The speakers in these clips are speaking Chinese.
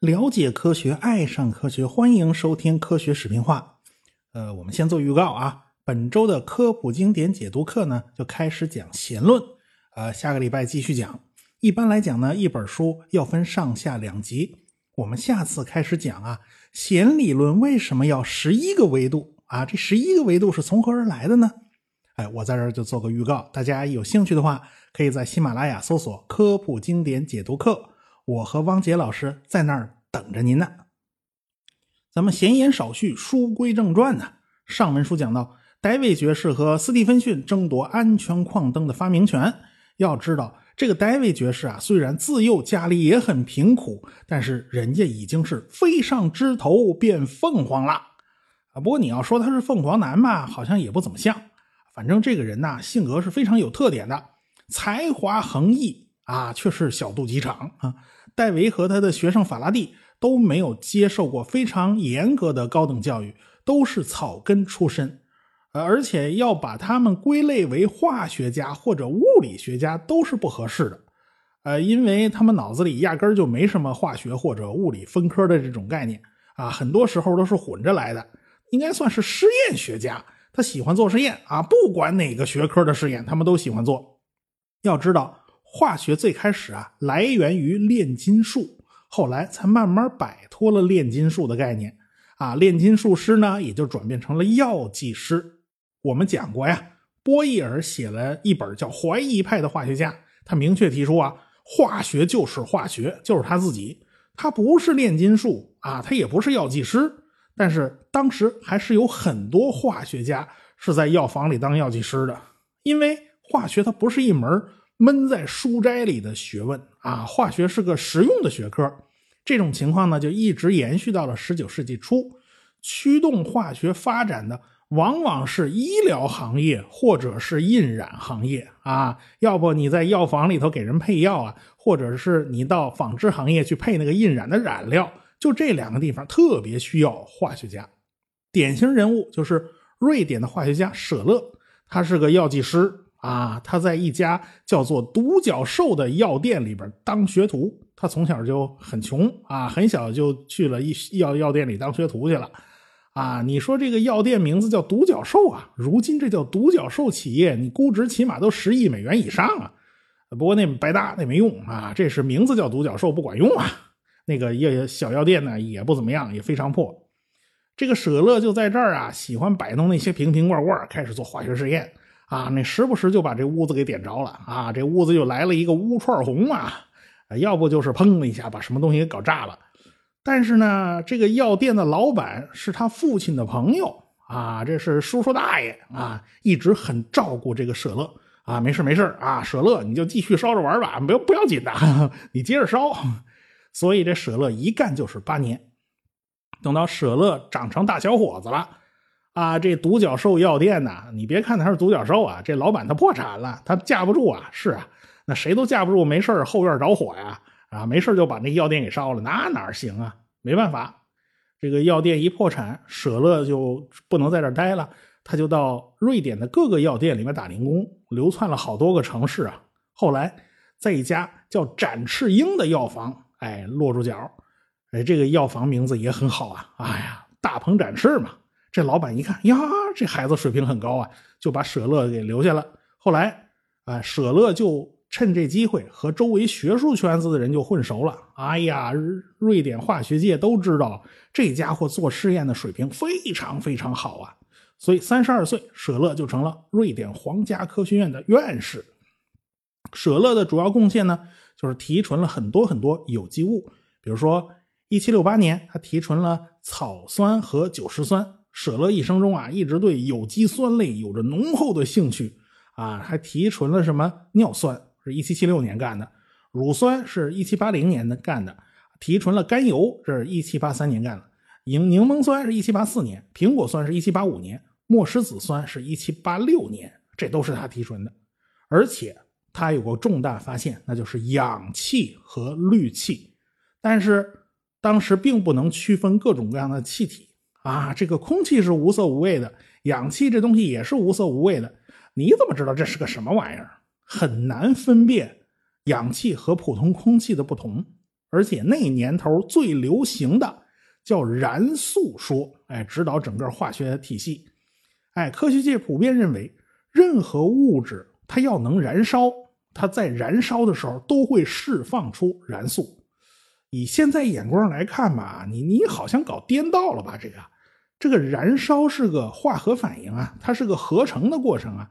了解科学，爱上科学，欢迎收听《科学视频化》。呃，我们先做预告啊，本周的科普经典解读课呢就开始讲弦论，呃，下个礼拜继续讲。一般来讲呢，一本书要分上下两集。我们下次开始讲啊，弦理论为什么要十一个维度啊？这十一个维度是从何而来的呢？哎，我在这儿就做个预告，大家有兴趣的话，可以在喜马拉雅搜索“科普经典解读课”，我和汪杰老师在那儿等着您呢。咱们闲言少叙，书归正传呢。上文书讲到，戴维爵士和斯蒂芬逊争夺安全矿灯的发明权。要知道。这个戴维爵士啊，虽然自幼家里也很贫苦，但是人家已经是飞上枝头变凤凰了啊。不过你要说他是凤凰男吧，好像也不怎么像。反正这个人呐，性格是非常有特点的，才华横溢啊，却是小肚鸡肠啊。戴维和他的学生法拉第都没有接受过非常严格的高等教育，都是草根出身。而且要把他们归类为化学家或者物理学家都是不合适的，呃，因为他们脑子里压根儿就没什么化学或者物理分科的这种概念啊，很多时候都是混着来的，应该算是实验学家。他喜欢做实验啊，不管哪个学科的实验，他们都喜欢做。要知道，化学最开始啊，来源于炼金术，后来才慢慢摆脱了炼金术的概念啊，炼金术师呢，也就转变成了药剂师。我们讲过呀，波义尔写了一本叫《怀疑派的化学家》，他明确提出啊，化学就是化学，就是他自己，他不是炼金术啊，他也不是药剂师。但是当时还是有很多化学家是在药房里当药剂师的，因为化学它不是一门闷在书斋里的学问啊，化学是个实用的学科。这种情况呢，就一直延续到了十九世纪初，驱动化学发展的。往往是医疗行业或者是印染行业啊，要不你在药房里头给人配药啊，或者是你到纺织行业去配那个印染的染料，就这两个地方特别需要化学家。典型人物就是瑞典的化学家舍勒，他是个药剂师啊，他在一家叫做独角兽的药店里边当学徒。他从小就很穷啊，很小就去了一药药店里当学徒去了。啊，你说这个药店名字叫独角兽啊？如今这叫独角兽企业，你估值起码都十亿美元以上啊！不过那白搭，那没用啊！这是名字叫独角兽不管用啊！那个药小药店呢也不怎么样，也非常破。这个舍勒就在这儿啊，喜欢摆弄那些瓶瓶罐罐，开始做化学实验啊。那时不时就把这屋子给点着了啊，这屋子就来了一个乌串红啊，要不就是砰的一下把什么东西给搞炸了。但是呢，这个药店的老板是他父亲的朋友啊，这是叔叔大爷啊，一直很照顾这个舍勒啊。没事没事啊，舍勒你就继续烧着玩吧，不要不要紧的，你接着烧。所以这舍勒一干就是八年。等到舍勒长成大小伙子了啊，这独角兽药店呢，你别看他是独角兽啊，这老板他破产了，他架不住啊。是啊，那谁都架不住，没事后院着火呀。啊，没事就把那药店给烧了，那哪行啊？没办法，这个药店一破产，舍勒就不能在这待了，他就到瑞典的各个药店里面打零工，流窜了好多个城市啊。后来在一家叫展翅鹰的药房，哎，落住脚。哎，这个药房名字也很好啊，哎呀，大鹏展翅嘛。这老板一看呀，这孩子水平很高啊，就把舍勒给留下了。后来啊，舍勒就。趁这机会和周围学术圈子的人就混熟了。哎呀，瑞典化学界都知道这家伙做试验的水平非常非常好啊。所以三十二岁，舍勒就成了瑞典皇家科学院的院士。舍勒的主要贡献呢，就是提纯了很多很多有机物。比如说，一七六八年，他提纯了草酸和酒石酸。舍勒一生中啊，一直对有机酸类有着浓厚的兴趣啊，还提纯了什么尿酸。是一七七六年干的，乳酸是一七八零年的干的，提纯了甘油，这是一七八三年干的，柠柠檬酸是一七八四年，苹果酸是一七八五年，莫石子酸是一七八六年，这都是他提纯的。而且他有个重大发现，那就是氧气和氯气。但是当时并不能区分各种各样的气体啊，这个空气是无色无味的，氧气这东西也是无色无味的，你怎么知道这是个什么玩意儿？很难分辨氧气和普通空气的不同，而且那年头最流行的叫燃素说，哎，指导整个化学体系。哎，科学界普遍认为，任何物质它要能燃烧，它在燃烧的时候都会释放出燃素。以现在眼光来看吧，你你好像搞颠倒了吧？这个，这个燃烧是个化合反应啊，它是个合成的过程啊。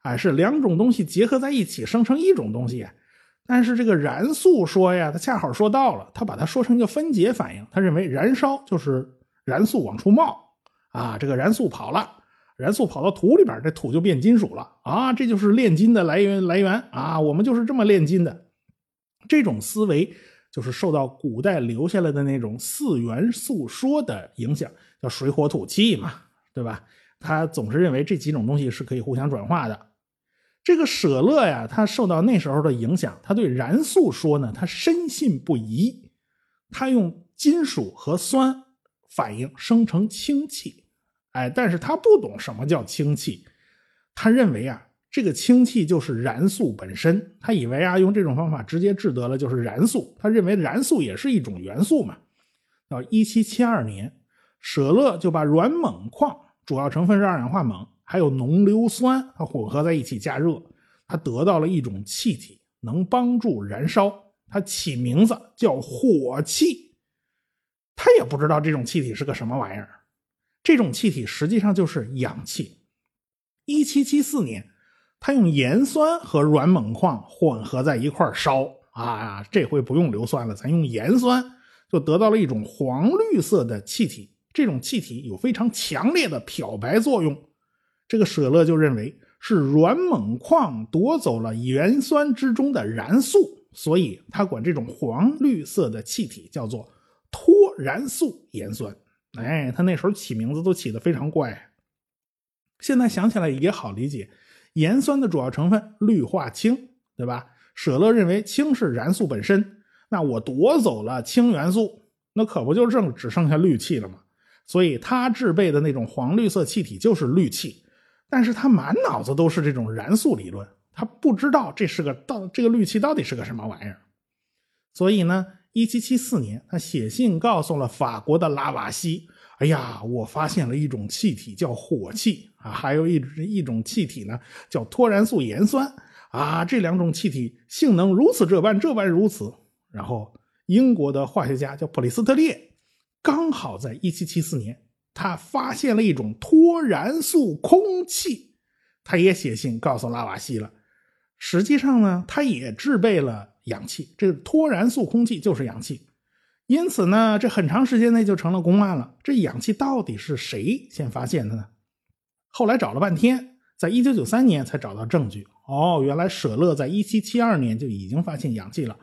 哎，是两种东西结合在一起生成一种东西，但是这个燃素说呀，它恰好说到了，他把它说成一个分解反应。他认为燃烧就是燃素往出冒啊，这个燃素跑了，燃素跑到土里边，这土就变金属了啊，这就是炼金的来源来源啊，我们就是这么炼金的。这种思维就是受到古代留下来的那种四元素说的影响，叫水火土气嘛，对吧？他总是认为这几种东西是可以互相转化的。这个舍勒呀，他受到那时候的影响，他对燃素说呢，他深信不疑。他用金属和酸反应生成氢气，哎，但是他不懂什么叫氢气，他认为啊，这个氢气就是燃素本身。他以为啊，用这种方法直接制得了就是燃素。他认为燃素也是一种元素嘛。到一七七二年，舍勒就把软锰矿主要成分是二氧化锰。还有浓硫酸，它混合在一起加热，它得到了一种气体，能帮助燃烧。它起名字叫火气。他也不知道这种气体是个什么玩意儿。这种气体实际上就是氧气。一七七四年，他用盐酸和软锰矿混合在一块烧啊，这回不用硫酸了，咱用盐酸，就得到了一种黄绿色的气体。这种气体有非常强烈的漂白作用。这个舍勒就认为是软锰矿夺走了盐酸之中的燃素，所以他管这种黄绿色的气体叫做脱燃素盐酸。哎，他那时候起名字都起得非常怪。现在想起来也好理解，盐酸的主要成分氯化氢，对吧？舍勒认为氢是燃素本身，那我夺走了氢元素，那可不就剩只剩下氯气了吗？所以他制备的那种黄绿色气体就是氯气。但是他满脑子都是这种燃素理论，他不知道这是个到这个氯气到底是个什么玩意儿。所以呢，一七七四年，他写信告诉了法国的拉瓦锡：“哎呀，我发现了一种气体叫火气啊，还有一一种气体呢叫脱燃素盐酸啊，这两种气体性能如此这般，这般如此。”然后，英国的化学家叫普里斯特列，刚好在一七七四年。他发现了一种脱燃素空气，他也写信告诉拉瓦锡了。实际上呢，他也制备了氧气，这个脱燃素空气就是氧气。因此呢，这很长时间内就成了公案了。这氧气到底是谁先发现的呢？后来找了半天，在一九九三年才找到证据。哦，原来舍勒在一七七二年就已经发现氧气了。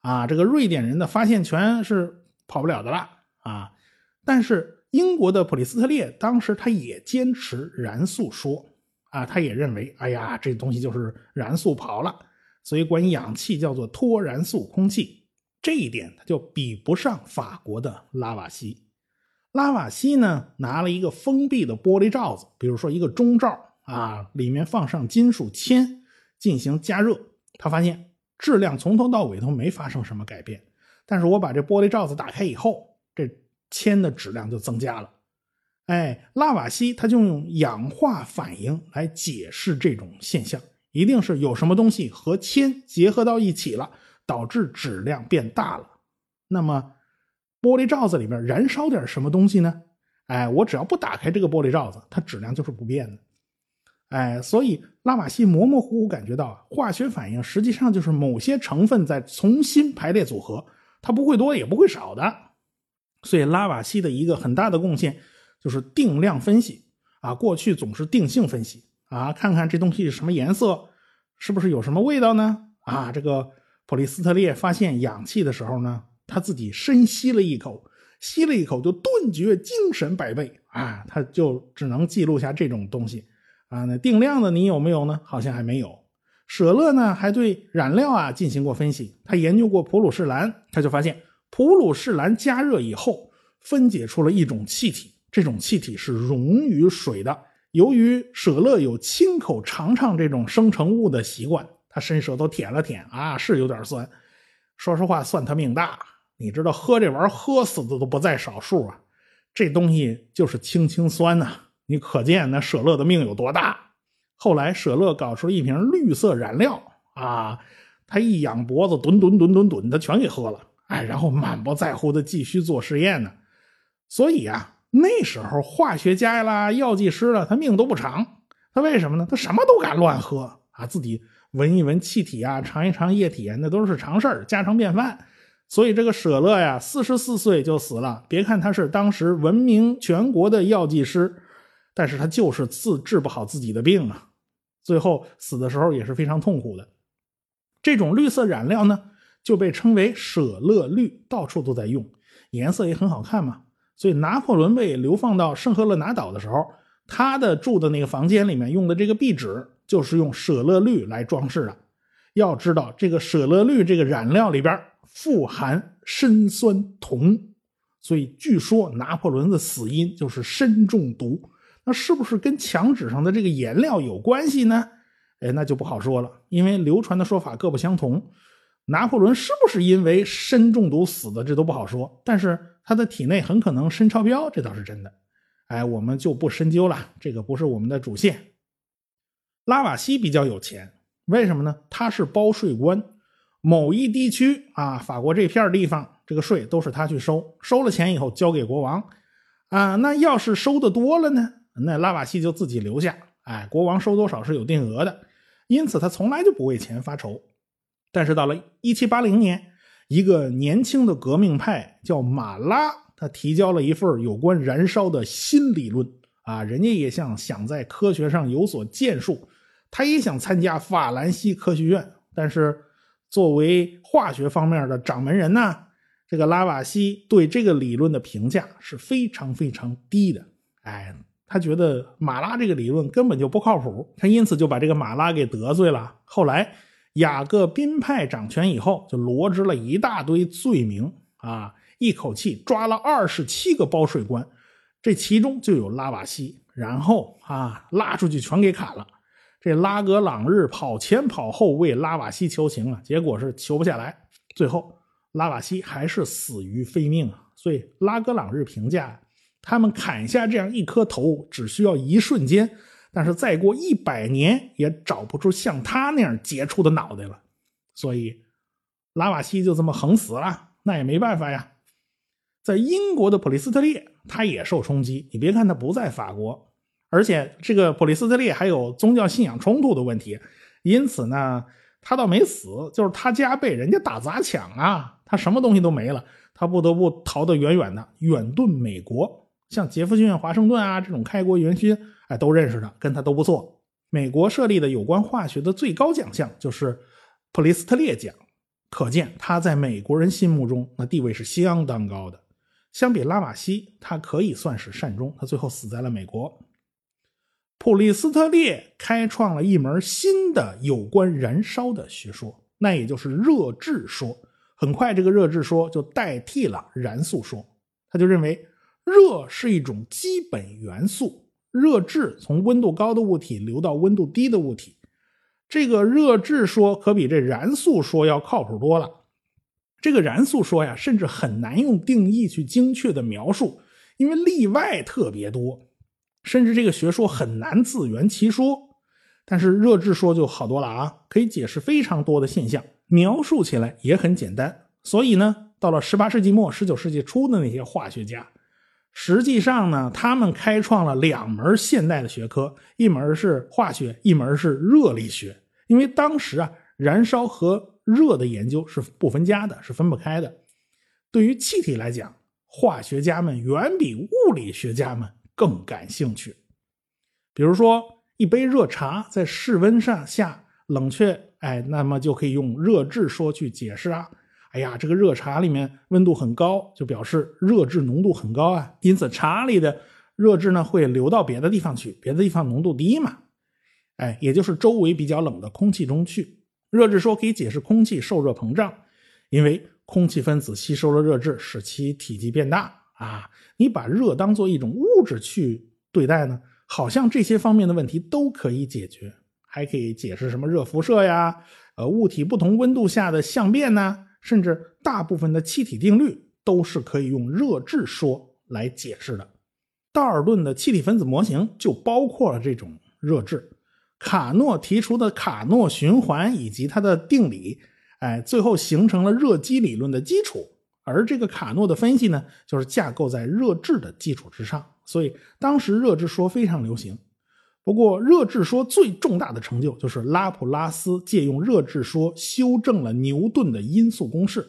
啊，这个瑞典人的发现权是跑不了的了啊。但是。英国的普利斯特列当时他也坚持燃素说，啊，他也认为，哎呀，这东西就是燃素跑了，所以管氧气叫做脱燃素空气。这一点他就比不上法国的拉瓦锡。拉瓦锡呢，拿了一个封闭的玻璃罩子，比如说一个中罩啊，里面放上金属铅进行加热，他发现质量从头到尾都没发生什么改变。但是我把这玻璃罩子打开以后，这。铅的质量就增加了，哎，拉瓦锡他就用氧化反应来解释这种现象，一定是有什么东西和铅结合到一起了，导致质量变大了。那么，玻璃罩子里面燃烧点什么东西呢？哎，我只要不打开这个玻璃罩子，它质量就是不变的。哎，所以拉瓦锡模模糊糊感觉到，化学反应实际上就是某些成分在重新排列组合，它不会多也不会少的。所以拉瓦锡的一个很大的贡献就是定量分析啊，过去总是定性分析啊，看看这东西是什么颜色，是不是有什么味道呢？啊，这个普利斯特列发现氧气的时候呢，他自己深吸了一口，吸了一口就顿觉精神百倍啊，他就只能记录下这种东西啊。那定量的你有没有呢？好像还没有。舍勒呢还对染料啊进行过分析，他研究过普鲁士蓝，他就发现。普鲁士蓝加热以后，分解出了一种气体，这种气体是溶于水的。由于舍勒有亲口尝尝这种生成物的习惯，他伸舌头舔了舔，啊，是有点酸。说实话，算他命大。你知道喝这玩意儿喝死的都不在少数啊。这东西就是青青酸呐，你可见那舍勒的命有多大。后来舍勒搞出了一瓶绿色染料啊，他一仰脖子，吨吨吨吨吨，他全给喝了。哎，然后满不在乎的继续做实验呢。所以啊，那时候化学家啦、药剂师了，他命都不长。他为什么呢？他什么都敢乱喝啊，自己闻一闻气体啊，尝一尝液体，那都是常事儿、家常便饭。所以这个舍勒呀，四十四岁就死了。别看他是当时闻名全国的药剂师，但是他就是自治不好自己的病啊。最后死的时候也是非常痛苦的。这种绿色染料呢，就被称为舍勒绿，到处都在用，颜色也很好看嘛。所以拿破仑被流放到圣赫勒拿岛的时候，他的住的那个房间里面用的这个壁纸，就是用舍勒绿来装饰的。要知道，这个舍勒绿这个染料里边。富含砷酸铜，所以据说拿破仑的死因就是砷中毒。那是不是跟墙纸上的这个颜料有关系呢？哎，那就不好说了，因为流传的说法各不相同。拿破仑是不是因为砷中毒死的，这都不好说。但是他的体内很可能砷超标，这倒是真的。哎，我们就不深究了，这个不是我们的主线。拉瓦锡比较有钱，为什么呢？他是包税官。某一地区啊，法国这片地方，这个税都是他去收，收了钱以后交给国王，啊，那要是收的多了呢，那拉瓦锡就自己留下，哎，国王收多少是有定额的，因此他从来就不为钱发愁。但是到了一七八零年，一个年轻的革命派叫马拉，他提交了一份有关燃烧的新理论，啊，人家也想想在科学上有所建树，他也想参加法兰西科学院，但是。作为化学方面的掌门人呢，这个拉瓦锡对这个理论的评价是非常非常低的。哎，他觉得马拉这个理论根本就不靠谱，他因此就把这个马拉给得罪了。后来雅各宾派掌权以后，就罗织了一大堆罪名啊，一口气抓了二十七个包税官，这其中就有拉瓦锡，然后啊拉出去全给砍了。这拉格朗日跑前跑后为拉瓦锡求情啊，结果是求不下来，最后拉瓦锡还是死于非命啊。所以拉格朗日评价，他们砍下这样一颗头只需要一瞬间，但是再过一百年也找不出像他那样杰出的脑袋了。所以拉瓦锡就这么横死了，那也没办法呀。在英国的普利斯特列，他也受冲击。你别看他不在法国。而且这个普利斯特列还有宗教信仰冲突的问题，因此呢，他倒没死，就是他家被人家打砸抢啊，他什么东西都没了，他不得不逃得远远的，远遁美国。像杰弗逊、华盛顿啊这种开国元勋，哎，都认识他，跟他都不错。美国设立的有关化学的最高奖项就是普利斯特列奖，可见他在美国人心目中那地位是相当高的。相比拉瓦锡，他可以算是善终，他最后死在了美国。普利斯特列开创了一门新的有关燃烧的学说，那也就是热质说。很快，这个热质说就代替了燃素说。他就认为热是一种基本元素，热质从温度高的物体流到温度低的物体。这个热质说可比这燃素说要靠谱多了。这个燃素说呀，甚至很难用定义去精确的描述，因为例外特别多。甚至这个学说很难自圆其说，但是热质说就好多了啊，可以解释非常多的现象，描述起来也很简单。所以呢，到了十八世纪末、十九世纪初的那些化学家，实际上呢，他们开创了两门现代的学科，一门是化学，一门是热力学。因为当时啊，燃烧和热的研究是不分家的，是分不开的。对于气体来讲，化学家们远比物理学家们。更感兴趣，比如说一杯热茶在室温上下冷却，哎，那么就可以用热质说去解释啊。哎呀，这个热茶里面温度很高，就表示热质浓度很高啊，因此茶里的热质呢会流到别的地方去，别的地方浓度低嘛，哎，也就是周围比较冷的空气中去。热质说可以解释空气受热膨胀，因为空气分子吸收了热质，使其体积变大。啊，你把热当做一种物质去对待呢，好像这些方面的问题都可以解决，还可以解释什么热辐射呀，呃物体不同温度下的相变呢，甚至大部分的气体定律都是可以用热质说来解释的。道尔顿的气体分子模型就包括了这种热质。卡诺提出的卡诺循环以及它的定理，哎，最后形成了热机理论的基础。而这个卡诺的分析呢，就是架构在热质的基础之上。所以当时热质说非常流行。不过，热质说最重大的成就就是拉普拉斯借用热质说修正了牛顿的因素公式。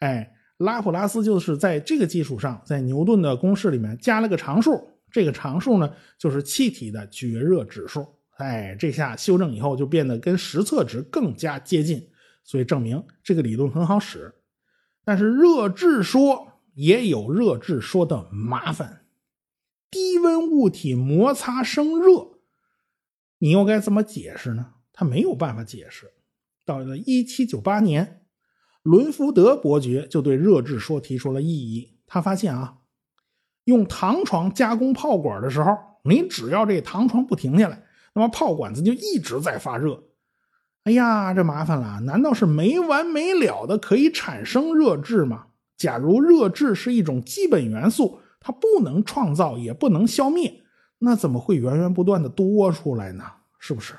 哎，拉普拉斯就是在这个基础上，在牛顿的公式里面加了个常数，这个常数呢就是气体的绝热指数。哎，这下修正以后就变得跟实测值更加接近，所以证明这个理论很好使。但是热质说也有热质说的麻烦，低温物体摩擦生热。你又该怎么解释呢？他没有办法解释。到了一七九八年，伦福德伯爵就对热质说提出了异议。他发现啊，用糖床加工炮管的时候，你只要这糖床不停下来，那么炮管子就一直在发热。哎呀，这麻烦了！难道是没完没了的可以产生热质吗？假如热质是一种基本元素，它不能创造，也不能消灭。那怎么会源源不断的多出来呢？是不是？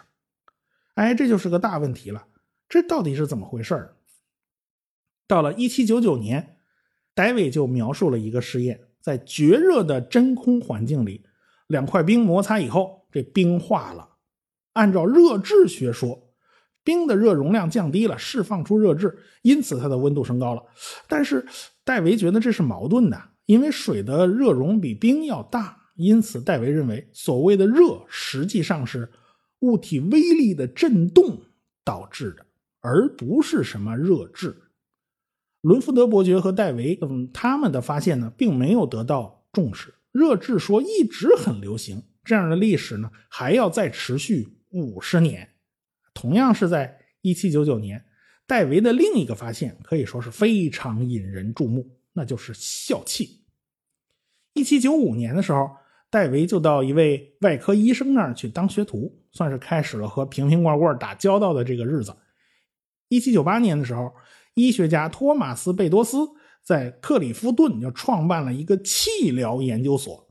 哎，这就是个大问题了。这到底是怎么回事到了一七九九年，戴维就描述了一个实验，在绝热的真空环境里，两块冰摩擦以后，这冰化了。按照热质学说，冰的热容量降低了，释放出热质，因此它的温度升高了。但是戴维觉得这是矛盾的，因为水的热容比冰要大。因此，戴维认为，所谓的热实际上是物体微粒的振动导致的，而不是什么热质。伦福德伯爵和戴维，嗯，他们的发现呢，并没有得到重视。热质说一直很流行，这样的历史呢，还要再持续五十年。同样是在一七九九年，戴维的另一个发现可以说是非常引人注目，那就是笑气。一七九五年的时候。戴维就到一位外科医生那儿去当学徒，算是开始了和瓶瓶罐罐打交道的这个日子。一七九八年的时候，医学家托马斯·贝多斯在克里夫顿就创办了一个气疗研究所。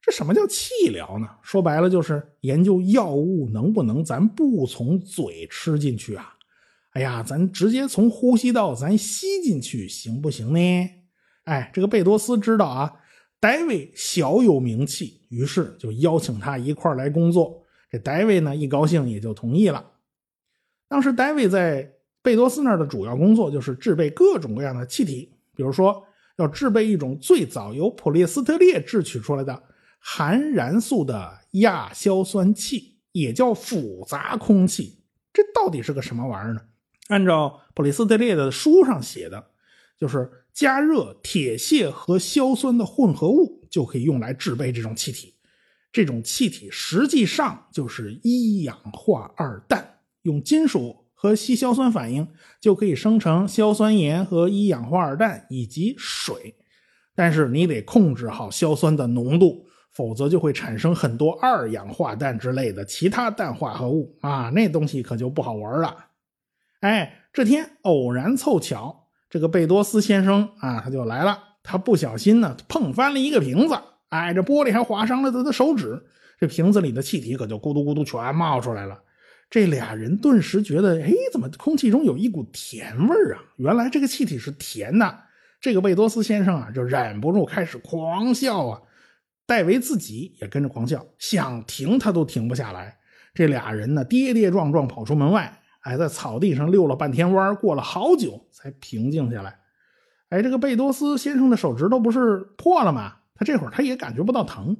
这什么叫气疗呢？说白了就是研究药物能不能咱不从嘴吃进去啊？哎呀，咱直接从呼吸道咱吸进去行不行呢？哎，这个贝多斯知道啊。戴维小有名气，于是就邀请他一块来工作。这戴维呢一高兴也就同意了。当时戴维在贝多斯那儿的主要工作就是制备各种各样的气体，比如说要制备一种最早由普列斯特列制取出来的含燃素的亚硝酸气，也叫复杂空气。这到底是个什么玩意儿呢？按照普列斯特列的书上写的，就是。加热铁屑和硝酸的混合物就可以用来制备这种气体。这种气体实际上就是一氧化二氮，用金属和稀硝酸反应就可以生成硝酸盐和一氧化二氮以及水。但是你得控制好硝酸的浓度，否则就会产生很多二氧化氮之类的其他氮化合物啊，那东西可就不好玩了。哎，这天偶然凑巧。这个贝多斯先生啊，他就来了。他不小心呢，碰翻了一个瓶子，哎，这玻璃还划伤了他的手指。这瓶子里的气体可就咕嘟咕嘟全冒出来了。这俩人顿时觉得，哎，怎么空气中有一股甜味儿啊？原来这个气体是甜的。这个贝多斯先生啊，就忍不住开始狂笑啊。戴维自己也跟着狂笑，想停他都停不下来。这俩人呢，跌跌撞撞跑出门外。哎，在草地上溜了半天弯，过了好久才平静下来。哎，这个贝多斯先生的手指头不是破了吗？他这会儿他也感觉不到疼。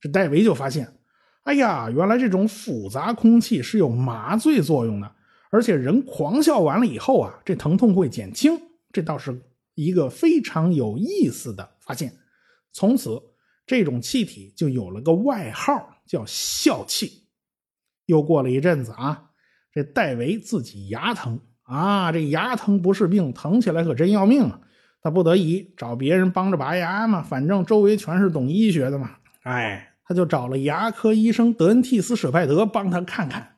这戴维就发现，哎呀，原来这种复杂空气是有麻醉作用的，而且人狂笑完了以后啊，这疼痛会减轻。这倒是一个非常有意思的发现。从此，这种气体就有了个外号，叫笑气。又过了一阵子啊。这戴维自己牙疼啊，这牙疼不是病，疼起来可真要命啊！他不得已找别人帮着拔牙嘛，反正周围全是懂医学的嘛。哎，他就找了牙科医生德恩替斯·舍派德帮他看看。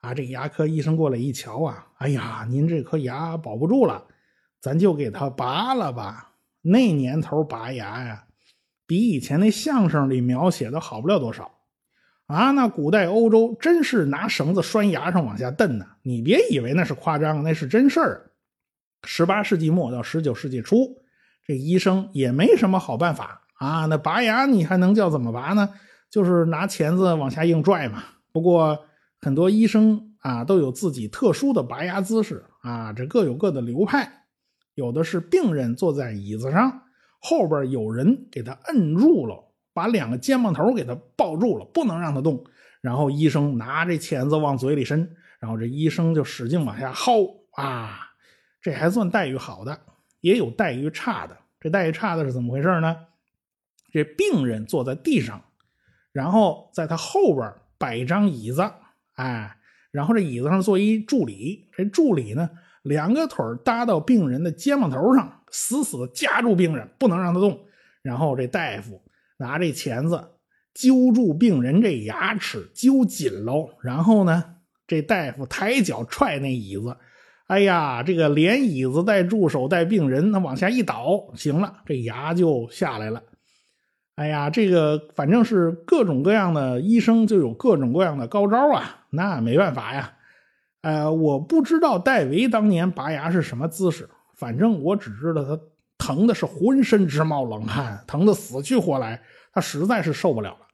啊，这牙科医生过来一瞧啊，哎呀，您这颗牙保不住了，咱就给他拔了吧。那年头拔牙呀，比以前那相声里描写的好不了多少啊。那古代欧洲真是拿绳子拴牙上往下蹬呢。你别以为那是夸张，那是真事儿。十八世纪末到十九世纪初，这医生也没什么好办法啊。那拔牙你还能叫怎么拔呢？就是拿钳子往下硬拽嘛。不过很多医生啊都有自己特殊的拔牙姿势啊，这各有各的流派。有的是病人坐在椅子上，后边有人给他摁住了，把两个肩膀头给他抱住了，不能让他动。然后医生拿这钳子往嘴里伸，然后这医生就使劲往下薅啊。这还算待遇好的，也有待遇差的。这待遇差的是怎么回事呢？这病人坐在地上，然后在他后边摆一张椅子，哎，然后这椅子上坐一助理，这助理呢，两个腿搭到病人的肩膀头上，死死的夹住病人，不能让他动。然后这大夫拿这钳子揪住病人这牙齿，揪紧喽。然后呢，这大夫抬脚踹那椅子。哎呀，这个连椅子带助手带病人，那往下一倒，行了，这牙就下来了。哎呀，这个反正是各种各样的医生就有各种各样的高招啊，那没办法呀。呃，我不知道戴维当年拔牙是什么姿势，反正我只知道他疼的是浑身直冒冷汗，疼的死去活来，他实在是受不了了。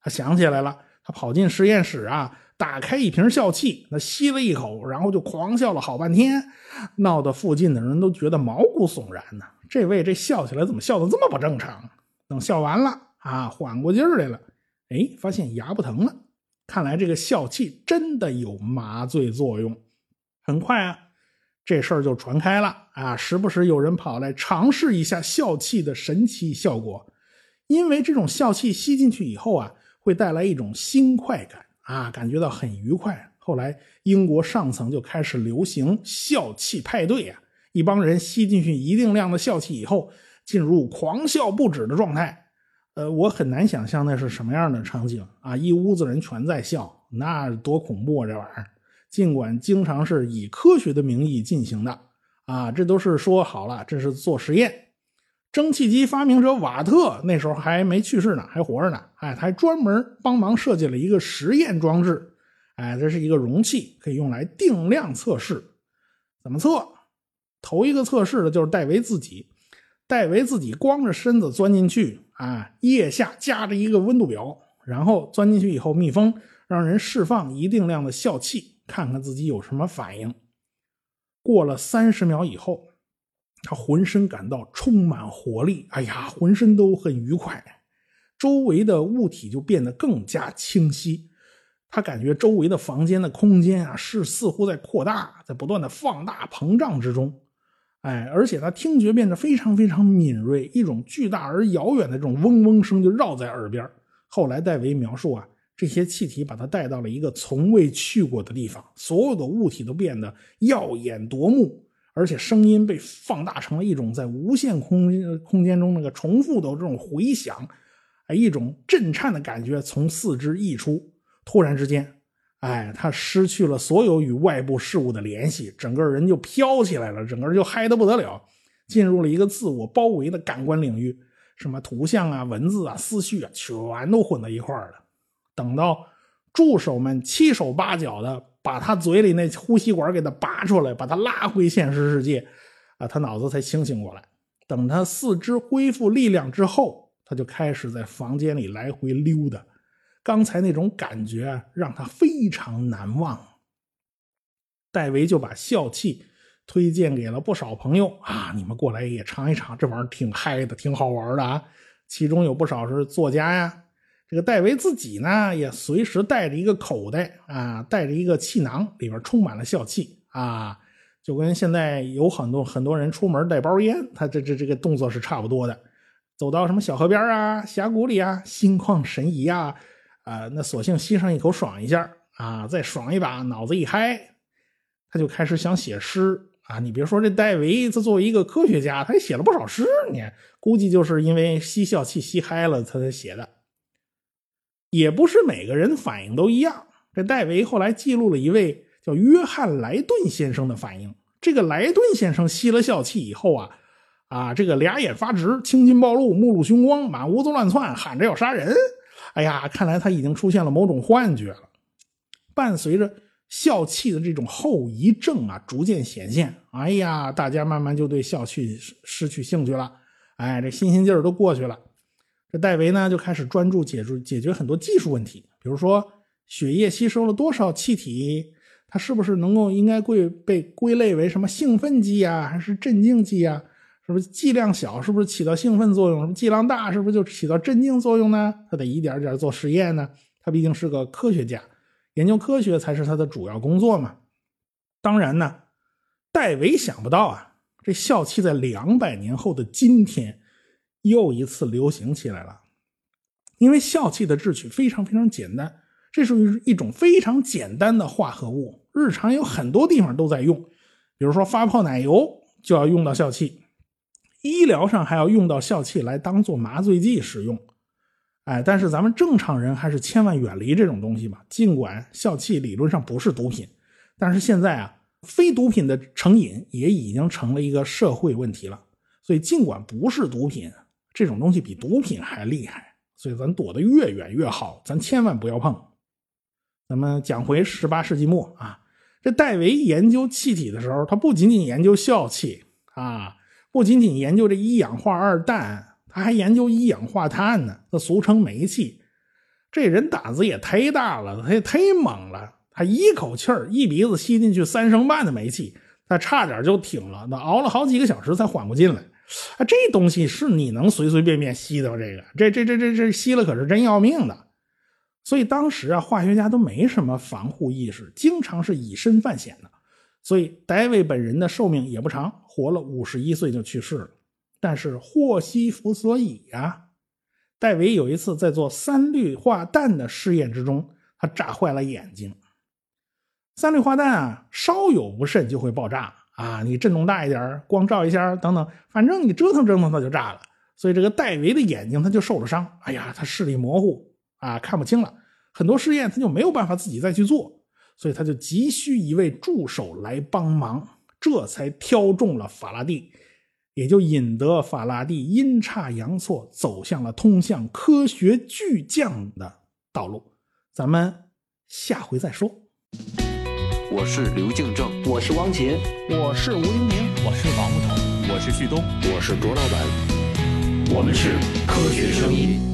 他想起来了，他跑进实验室啊。打开一瓶笑气，那吸了一口，然后就狂笑了好半天，闹得附近的人都觉得毛骨悚然呢。这位这笑起来怎么笑得这么不正常？等笑完了啊，缓过劲儿来了，哎，发现牙不疼了。看来这个笑气真的有麻醉作用。很快啊，这事儿就传开了啊，时不时有人跑来尝试一下笑气的神奇效果，因为这种笑气吸进去以后啊，会带来一种新快感。啊，感觉到很愉快。后来，英国上层就开始流行笑气派对啊，一帮人吸进去一定量的笑气以后，进入狂笑不止的状态。呃，我很难想象那是什么样的场景啊！一屋子人全在笑，那多恐怖啊！这玩意儿，尽管经常是以科学的名义进行的啊，这都是说好了，这是做实验。蒸汽机发明者瓦特那时候还没去世呢，还活着呢。哎，他还专门帮忙设计了一个实验装置。哎，这是一个容器，可以用来定量测试。怎么测？头一个测试的就是戴维自己。戴维自己光着身子钻进去，啊，腋下夹着一个温度表，然后钻进去以后密封，让人释放一定量的笑气，看看自己有什么反应。过了三十秒以后。他浑身感到充满活力，哎呀，浑身都很愉快，周围的物体就变得更加清晰。他感觉周围的房间的空间啊，是似乎在扩大，在不断的放大膨胀之中。哎，而且他听觉变得非常非常敏锐，一种巨大而遥远的这种嗡嗡声就绕在耳边。后来戴维描述啊，这些气体把他带到了一个从未去过的地方，所有的物体都变得耀眼夺目。而且声音被放大成了一种在无限空空间中那个重复的这种回响，哎，一种震颤的感觉从四肢溢出。突然之间，哎，他失去了所有与外部事物的联系，整个人就飘起来了，整个人就嗨得不得了，进入了一个自我包围的感官领域，什么图像啊、文字啊、思绪啊，全都混在一块儿了。等到助手们七手八脚的。把他嘴里那呼吸管给他拔出来，把他拉回现实世界，啊，他脑子才清醒过来。等他四肢恢复力量之后，他就开始在房间里来回溜达。刚才那种感觉让他非常难忘。戴维就把笑气推荐给了不少朋友啊，你们过来也尝一尝，这玩意儿挺嗨的，挺好玩的啊。其中有不少是作家呀。这个戴维自己呢，也随时带着一个口袋啊，带着一个气囊，里边充满了笑气啊，就跟现在有很多很多人出门带包烟，他这这这个动作是差不多的。走到什么小河边啊、峡谷里啊，心旷神怡啊，啊，那索性吸上一口爽一下啊，再爽一把，脑子一嗨，他就开始想写诗啊。你别说这戴维，他作为一个科学家，他也写了不少诗，你估计就是因为吸笑气吸嗨了，他才写的。也不是每个人反应都一样。这戴维后来记录了一位叫约翰莱顿先生的反应。这个莱顿先生吸了笑气以后啊，啊，这个俩眼发直，青筋暴露，目露凶光，满屋子乱窜，喊着要杀人。哎呀，看来他已经出现了某种幻觉了。伴随着笑气的这种后遗症啊，逐渐显现。哎呀，大家慢慢就对笑气失去兴趣了。哎，这新鲜劲儿都过去了。这戴维呢，就开始专注解决解决很多技术问题，比如说血液吸收了多少气体。它是不是能够应该归被归类为什么兴奋剂啊，还是镇静剂啊？是不是剂量小，是不是起到兴奋作用？什么剂量大，是不是就起到镇静作用呢？他得一点点做实验呢。他毕竟是个科学家，研究科学才是他的主要工作嘛。当然呢，戴维想不到啊，这笑气在两百年后的今天又一次流行起来了。因为笑气的制取非常非常简单，这是一种非常简单的化合物。日常有很多地方都在用，比如说发泡奶油就要用到笑气，医疗上还要用到笑气来当做麻醉剂使用。哎，但是咱们正常人还是千万远离这种东西吧。尽管笑气理论上不是毒品，但是现在啊，非毒品的成瘾也已经成了一个社会问题了。所以尽管不是毒品，这种东西比毒品还厉害，所以咱躲得越远越好，咱千万不要碰。咱们讲回十八世纪末啊。这戴维研究气体的时候，他不仅仅研究笑气啊，不仅仅研究这一氧化二氮，他还研究一氧化碳呢，那俗称煤气。这人胆子也忒大了，他也忒猛了，他一口气儿一鼻子吸进去三升半的煤气，他差点就挺了，那熬了好几个小时才缓过劲来。啊，这东西是你能随随便便吸的吗这个，这这这这这吸了可是真要命的。所以当时啊，化学家都没什么防护意识，经常是以身犯险的。所以戴维本人的寿命也不长，活了五十一岁就去世了。但是祸兮福所倚呀，戴维有一次在做三氯化氮的试验之中，他炸坏了眼睛。三氯化氮啊，稍有不慎就会爆炸啊！你震动大一点，光照一下等等，反正你折腾折腾它就炸了。所以这个戴维的眼睛他就受了伤。哎呀，他视力模糊。啊，看不清了，很多试验他就没有办法自己再去做，所以他就急需一位助手来帮忙，这才挑中了法拉第，也就引得法拉第阴差阳错走向了通向科学巨匠的道路。咱们下回再说。我是刘敬正，我是汪杰，我是吴英明，我是王木头，我是旭东，我是卓老板，我们是科学声音。